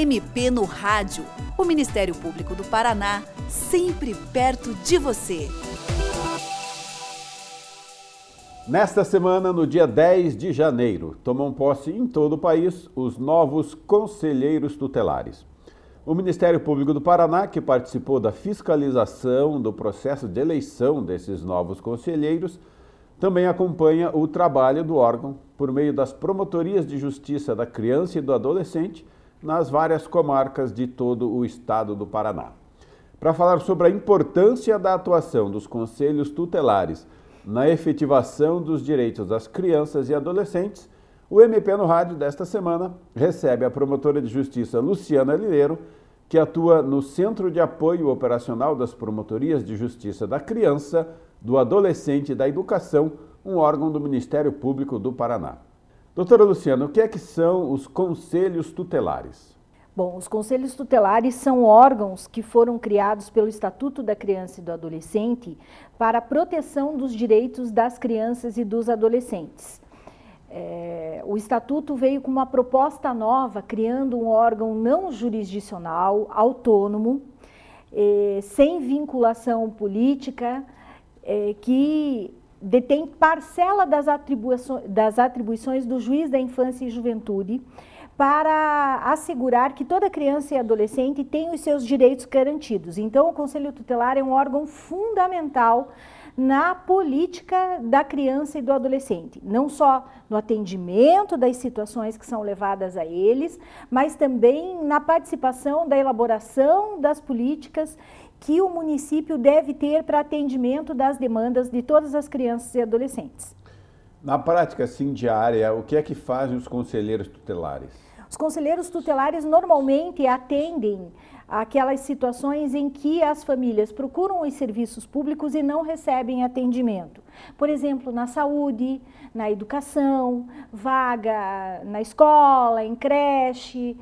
MP no Rádio. O Ministério Público do Paraná, sempre perto de você. Nesta semana, no dia 10 de janeiro, tomam posse em todo o país os novos conselheiros tutelares. O Ministério Público do Paraná, que participou da fiscalização do processo de eleição desses novos conselheiros, também acompanha o trabalho do órgão por meio das promotorias de justiça da criança e do adolescente nas várias comarcas de todo o estado do Paraná. Para falar sobre a importância da atuação dos conselhos tutelares na efetivação dos direitos das crianças e adolescentes, o MP no Rádio desta semana recebe a promotora de justiça Luciana Lileiro, que atua no Centro de Apoio Operacional das Promotorias de Justiça da Criança, do Adolescente e da Educação, um órgão do Ministério Público do Paraná. Doutora Luciana, o que é que são os conselhos tutelares? Bom, os conselhos tutelares são órgãos que foram criados pelo Estatuto da Criança e do Adolescente para a proteção dos direitos das crianças e dos adolescentes. É, o Estatuto veio com uma proposta nova, criando um órgão não jurisdicional, autônomo, é, sem vinculação política, é, que detém parcela das atribuições, das atribuições do juiz da infância e juventude para assegurar que toda criança e adolescente tem os seus direitos garantidos. Então, o Conselho Tutelar é um órgão fundamental na política da criança e do adolescente, não só no atendimento das situações que são levadas a eles, mas também na participação da elaboração das políticas que o município deve ter para atendimento das demandas de todas as crianças e adolescentes. Na prática, assim, diária, o que é que fazem os conselheiros tutelares? Os conselheiros tutelares normalmente atendem aquelas situações em que as famílias procuram os serviços públicos e não recebem atendimento. Por exemplo, na saúde, na educação, vaga na escola, em creche,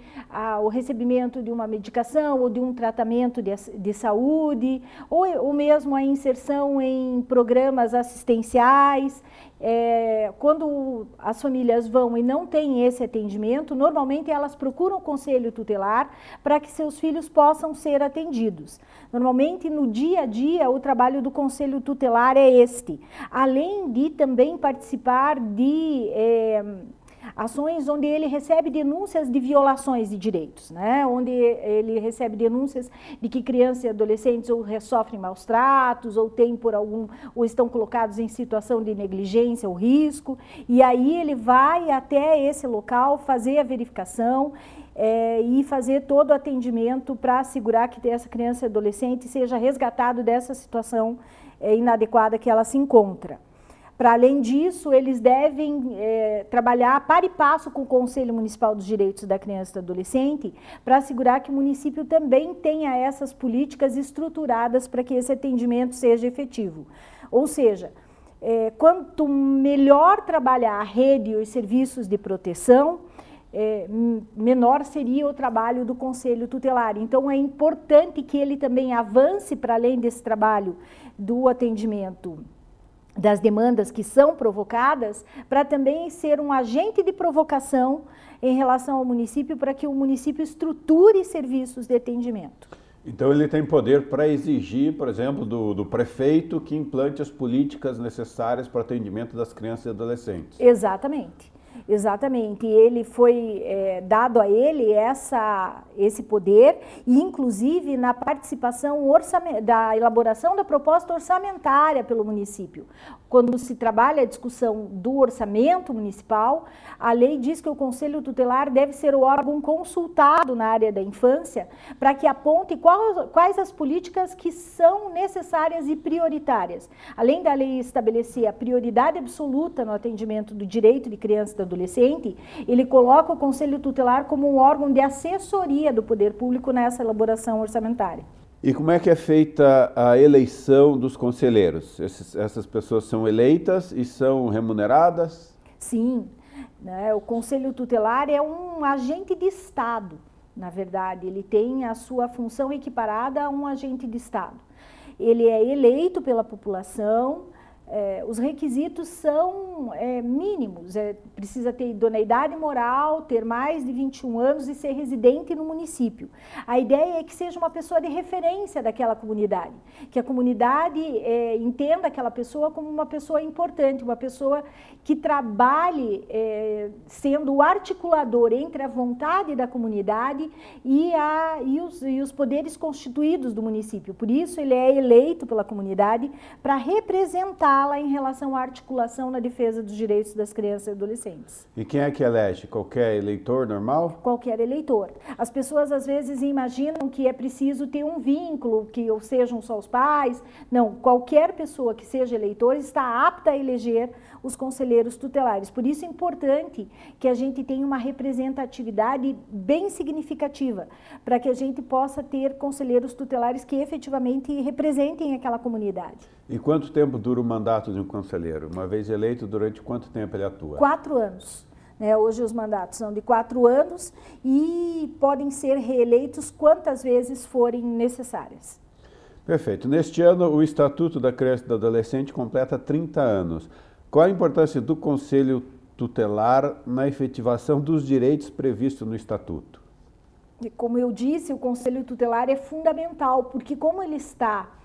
o recebimento de uma medicação ou de um tratamento de, de saúde, ou, ou mesmo a inserção em programas assistenciais. É, quando as famílias vão e não têm esse atendimento, normalmente elas procuram o conselho tutelar para que seus filhos possam ser atendidos. Normalmente, no dia a dia, o trabalho do conselho tutelar é este, além de também participar de. É, ações onde ele recebe denúncias de violações de direitos, né? onde ele recebe denúncias de que crianças e adolescentes ou sofrem maus tratos, ou têm por algum, ou estão colocados em situação de negligência ou risco, e aí ele vai até esse local fazer a verificação é, e fazer todo o atendimento para assegurar que essa criança e adolescente seja resgatado dessa situação é, inadequada que ela se encontra. Para além disso, eles devem é, trabalhar para e passo com o Conselho Municipal dos Direitos da Criança e do Adolescente para assegurar que o município também tenha essas políticas estruturadas para que esse atendimento seja efetivo. Ou seja, é, quanto melhor trabalhar a rede e os serviços de proteção, é, menor seria o trabalho do Conselho Tutelar. Então, é importante que ele também avance para além desse trabalho do atendimento das demandas que são provocadas, para também ser um agente de provocação em relação ao município, para que o município estruture serviços de atendimento. Então ele tem poder para exigir, por exemplo, do, do, prefeito que implante as políticas necessárias para o atendimento das crianças e adolescentes. Exatamente. Exatamente, ele foi é, dado a ele essa, esse poder, e inclusive na participação da elaboração da proposta orçamentária pelo município. Quando se trabalha a discussão do orçamento municipal, a lei diz que o Conselho Tutelar deve ser o órgão consultado na área da infância para que aponte quais as políticas que são necessárias e prioritárias. Além da lei estabelecer a prioridade absoluta no atendimento do direito de criança e do adolescente, ele coloca o Conselho Tutelar como um órgão de assessoria do poder público nessa elaboração orçamentária. E como é que é feita a eleição dos conselheiros? Essas pessoas são eleitas e são remuneradas? Sim. Né? O Conselho Tutelar é um agente de Estado, na verdade. Ele tem a sua função equiparada a um agente de Estado. Ele é eleito pela população, é, os requisitos são é, mínimos. É, precisa ter idoneidade moral, ter mais de 21 anos e ser residente no município. A ideia é que seja uma pessoa de referência daquela comunidade, que a comunidade é, entenda aquela pessoa como uma pessoa importante, uma pessoa que trabalhe é, sendo o articulador entre a vontade da comunidade e, a, e, os, e os poderes constituídos do município. Por isso, ele é eleito pela comunidade para representar fala em relação à articulação na defesa dos direitos das crianças e adolescentes. E quem é que elege? Qualquer eleitor normal? Qualquer eleitor. As pessoas às vezes imaginam que é preciso ter um vínculo, que ou sejam só os pais. Não, qualquer pessoa que seja eleitor está apta a eleger os conselheiros tutelares. Por isso é importante que a gente tenha uma representatividade bem significativa, para que a gente possa ter conselheiros tutelares que efetivamente representem aquela comunidade. E quanto tempo dura o mandato de um conselheiro? Uma vez eleito, durante quanto tempo ele atua? Quatro anos. Né? Hoje os mandatos são de quatro anos e podem ser reeleitos quantas vezes forem necessárias. Perfeito. Neste ano, o Estatuto da Criança e do Adolescente completa 30 anos. Qual a importância do Conselho Tutelar na efetivação dos direitos previstos no Estatuto? Como eu disse, o Conselho Tutelar é fundamental, porque como ele está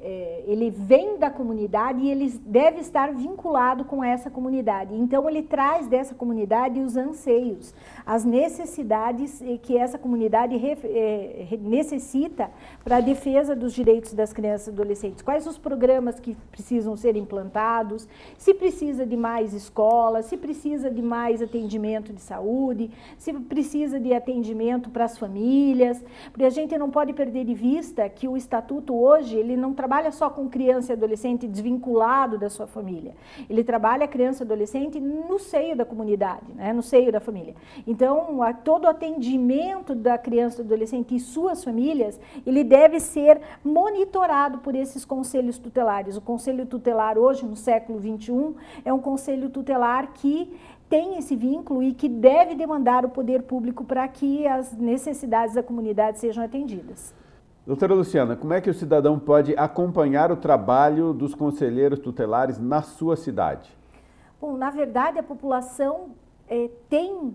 é, ele vem da comunidade e ele deve estar vinculado com essa comunidade. Então, ele traz dessa comunidade os anseios, as necessidades que essa comunidade re, é, necessita para a defesa dos direitos das crianças e adolescentes. Quais os programas que precisam ser implantados, se precisa de mais escolas, se precisa de mais atendimento de saúde, se precisa de atendimento para as famílias, porque a gente não pode perder de vista que o Estatuto hoje, ele não trabalha trabalha só com criança e adolescente desvinculado da sua família. Ele trabalha criança e adolescente no seio da comunidade, né? no seio da família. Então, a, todo o atendimento da criança e adolescente e suas famílias, ele deve ser monitorado por esses conselhos tutelares. O conselho tutelar hoje, no século XXI, é um conselho tutelar que tem esse vínculo e que deve demandar o poder público para que as necessidades da comunidade sejam atendidas. Doutora Luciana, como é que o cidadão pode acompanhar o trabalho dos conselheiros tutelares na sua cidade? Bom, na verdade, a população é, tem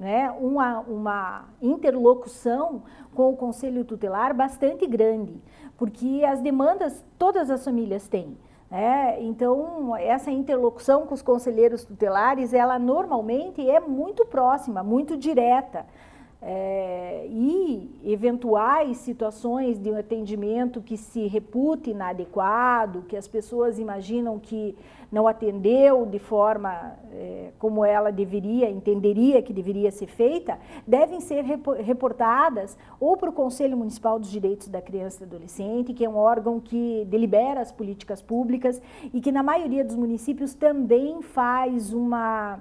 né, uma, uma interlocução com o conselho tutelar bastante grande, porque as demandas todas as famílias têm. É, então, essa interlocução com os conselheiros tutelares, ela normalmente é muito próxima, muito direta. É, e eventuais situações de um atendimento que se repute inadequado, que as pessoas imaginam que não atendeu de forma é, como ela deveria, entenderia que deveria ser feita, devem ser reportadas ou para o Conselho Municipal dos Direitos da Criança e do Adolescente, que é um órgão que delibera as políticas públicas e que na maioria dos municípios também faz uma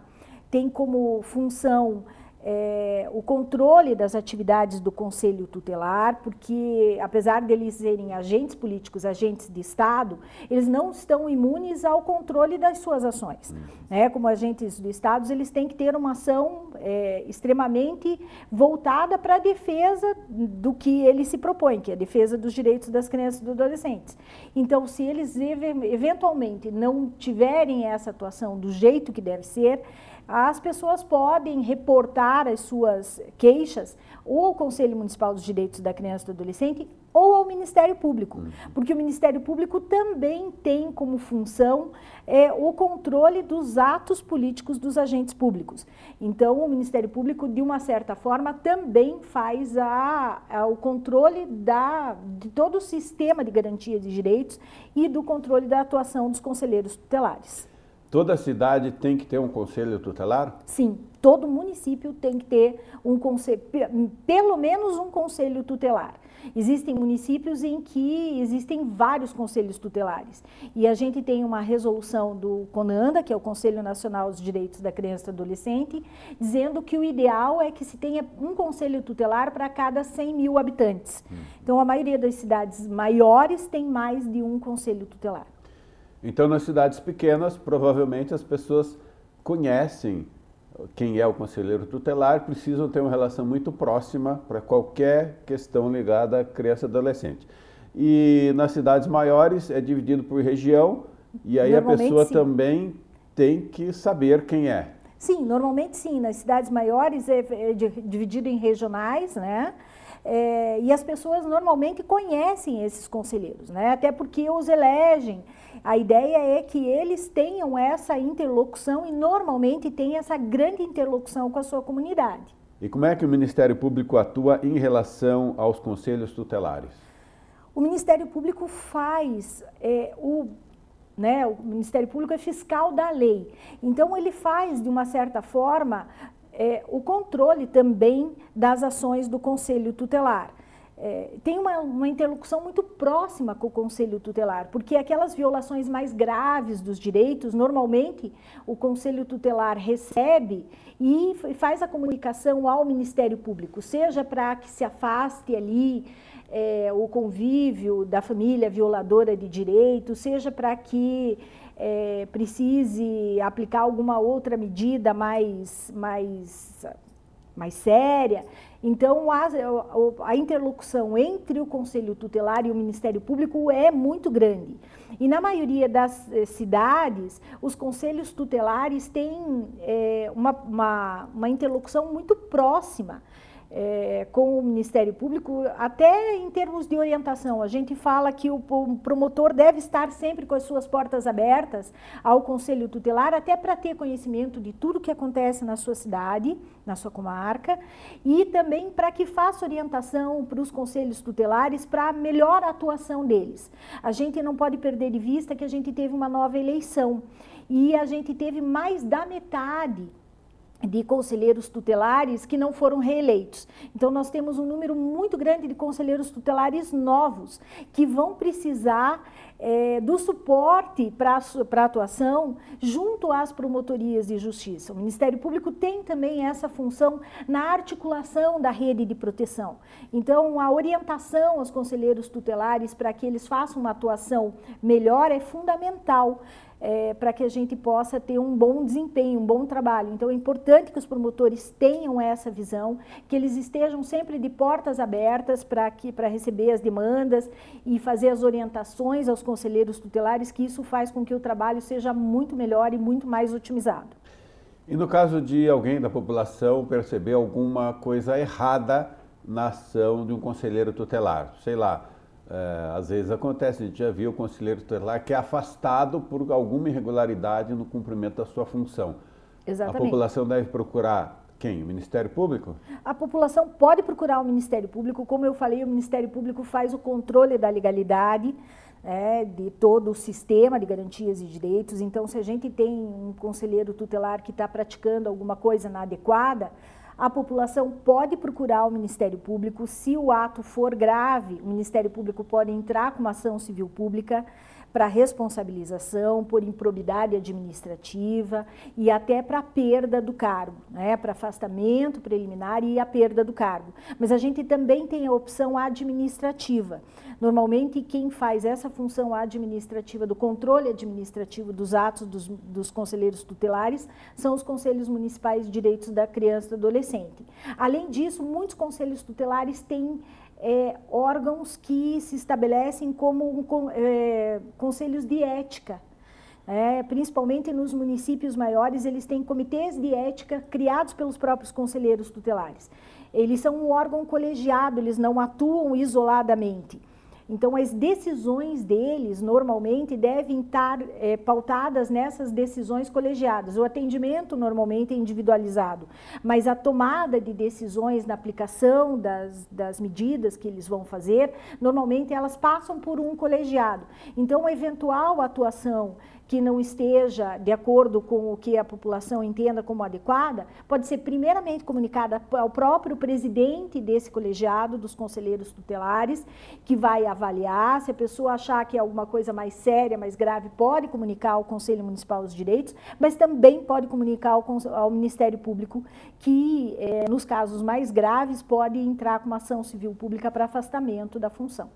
tem como função é, o controle das atividades do Conselho Tutelar, porque apesar deles serem agentes políticos, agentes de Estado, eles não estão imunes ao controle das suas ações. Né? Como agentes do Estado, eles têm que ter uma ação é, extremamente voltada para a defesa do que ele se propõe, que é a defesa dos direitos das crianças e dos adolescentes. Então, se eles eventualmente não tiverem essa atuação do jeito que deve ser, as pessoas podem reportar as suas queixas ou ao Conselho Municipal dos Direitos da Criança e do Adolescente ou ao Ministério Público, uhum. porque o Ministério Público também tem como função é, o controle dos atos políticos dos agentes públicos. Então, o Ministério Público, de uma certa forma, também faz a, a, o controle da, de todo o sistema de garantia de direitos e do controle da atuação dos conselheiros tutelares. Toda cidade tem que ter um conselho tutelar? Sim, todo município tem que ter um conselho, pelo menos um conselho tutelar. Existem municípios em que existem vários conselhos tutelares. E a gente tem uma resolução do CONANDA, que é o Conselho Nacional dos Direitos da Criança e do Adolescente, dizendo que o ideal é que se tenha um conselho tutelar para cada 100 mil habitantes. Hum. Então, a maioria das cidades maiores tem mais de um conselho tutelar. Então, nas cidades pequenas, provavelmente as pessoas conhecem quem é o conselheiro tutelar, precisam ter uma relação muito próxima para qualquer questão ligada à criança e adolescente. E nas cidades maiores é dividido por região E aí a pessoa sim. também tem que saber quem é. Sim, normalmente sim. Nas cidades maiores é, é dividido em regionais, né? É, e as pessoas normalmente conhecem esses conselheiros, né? Até porque os elegem. A ideia é que eles tenham essa interlocução e normalmente têm essa grande interlocução com a sua comunidade. E como é que o Ministério Público atua em relação aos conselhos tutelares? O Ministério Público faz é, o né? O Ministério Público é fiscal da lei. Então, ele faz, de uma certa forma, é, o controle também das ações do Conselho Tutelar. É, tem uma, uma, interlocução muito próxima com o Conselho Tutelar, porque aquelas violações mais graves dos direitos, normalmente o Conselho Tutelar recebe e faz a comunicação ao Ministério Público, seja para que se afaste ali é, o convívio da família violadora de direitos, seja para que é, precise aplicar alguma outra medida mais, mais, mais séria. Então, a, a, interlocução entre o Conselho Tutelar e o Ministério Público é muito grande. E na maioria das eh, cidades, os conselhos tutelares têm é, uma, uma, uma interlocução muito próxima é, com o Ministério Público, até em termos de orientação. A gente fala que o, promotor deve estar sempre com as suas portas abertas ao Conselho Tutelar, até para ter conhecimento de tudo que acontece na sua cidade, na sua comarca, e também para que faça orientação para os conselhos tutelares para a melhor atuação deles. A gente não pode perder de vista que a gente teve uma nova eleição e a gente teve mais da metade de conselheiros tutelares que não foram reeleitos. Então, nós temos um número muito grande de conselheiros tutelares novos que vão precisar é, do suporte para a atuação junto às promotorias de justiça. O Ministério Público tem também essa função na articulação da rede de proteção. Então, a orientação aos conselheiros tutelares para que eles façam uma atuação melhor é fundamental é, para que a gente possa ter um bom desempenho, um bom trabalho. Então é importante que os promotores tenham essa visão, que eles estejam sempre de portas abertas para para receber as demandas e fazer as orientações aos conselheiros tutelares, que isso faz com que o trabalho seja muito melhor e muito mais otimizado. E no caso de alguém da população perceber alguma coisa errada na ação de um conselheiro tutelar, sei lá, é, às vezes acontece, a gente já viu o conselheiro tutelar que é afastado por alguma irregularidade no cumprimento da sua função. Exatamente. A população deve procurar quem? O Ministério Público? A população pode procurar o Ministério Público. Como eu falei, o Ministério Público faz o controle da legalidade é, de todo o sistema de garantias e direitos. Então, se a gente tem um conselheiro tutelar que está praticando alguma coisa inadequada, a população pode procurar o Ministério Público. Se o ato for grave, o Ministério Público pode entrar com uma ação civil pública para responsabilização por improbidade administrativa e até para perda do cargo, né? para afastamento preliminar e a perda do cargo. Mas a gente também tem a opção administrativa. Normalmente, quem faz essa função administrativa, do controle administrativo dos atos dos, dos conselheiros tutelares, são os conselhos municipais de direitos da criança e do adolescente. Além disso, muitos conselhos tutelares têm é, órgãos que se estabelecem como é, conselhos de ética. É, principalmente nos municípios maiores, eles têm comitês de ética criados pelos próprios conselheiros tutelares. Eles são um órgão colegiado, eles não atuam isoladamente. Então, as decisões deles, normalmente, devem estar é, pautadas nessas decisões colegiadas. O atendimento, normalmente, é individualizado, mas a tomada de decisões na aplicação das, das medidas que eles vão fazer, normalmente, elas passam por um colegiado. Então, a eventual atuação que não esteja de acordo com o que a população entenda como adequada, pode ser primeiramente comunicada ao próprio presidente desse colegiado, dos conselheiros tutelares, que vai avaliar. Se a pessoa achar que é alguma coisa mais séria, mais grave, pode comunicar ao Conselho Municipal dos Direitos, mas também pode comunicar ao, ao Ministério Público, que eh, nos casos mais graves pode entrar com uma ação civil pública para afastamento da função.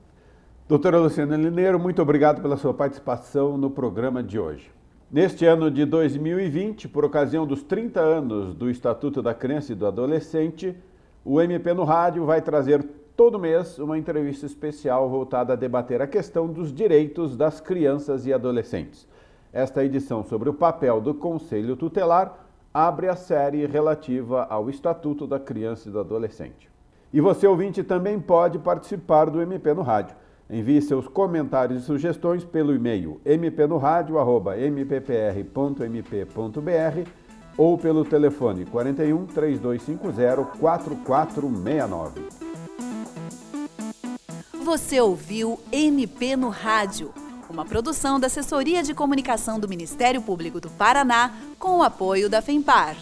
Doutora Luciana Lineiro, muito obrigado pela sua participação no programa de hoje. Neste ano de 2020, por ocasião dos 30 anos do Estatuto da Criança e do Adolescente, o MP no Rádio vai trazer todo mês uma entrevista especial voltada a debater a questão dos direitos das crianças e adolescentes. Esta edição sobre o papel do Conselho Tutelar abre a série relativa ao Estatuto da Criança e do Adolescente. E você, ouvinte, também pode participar do MP no Rádio. Envie seus comentários e sugestões pelo e-mail mpnoradio.mppr.mp.br ou pelo telefone 41 3250 4469. Você ouviu MP no Rádio, uma produção da Assessoria de Comunicação do Ministério Público do Paraná com o apoio da FEMPAR.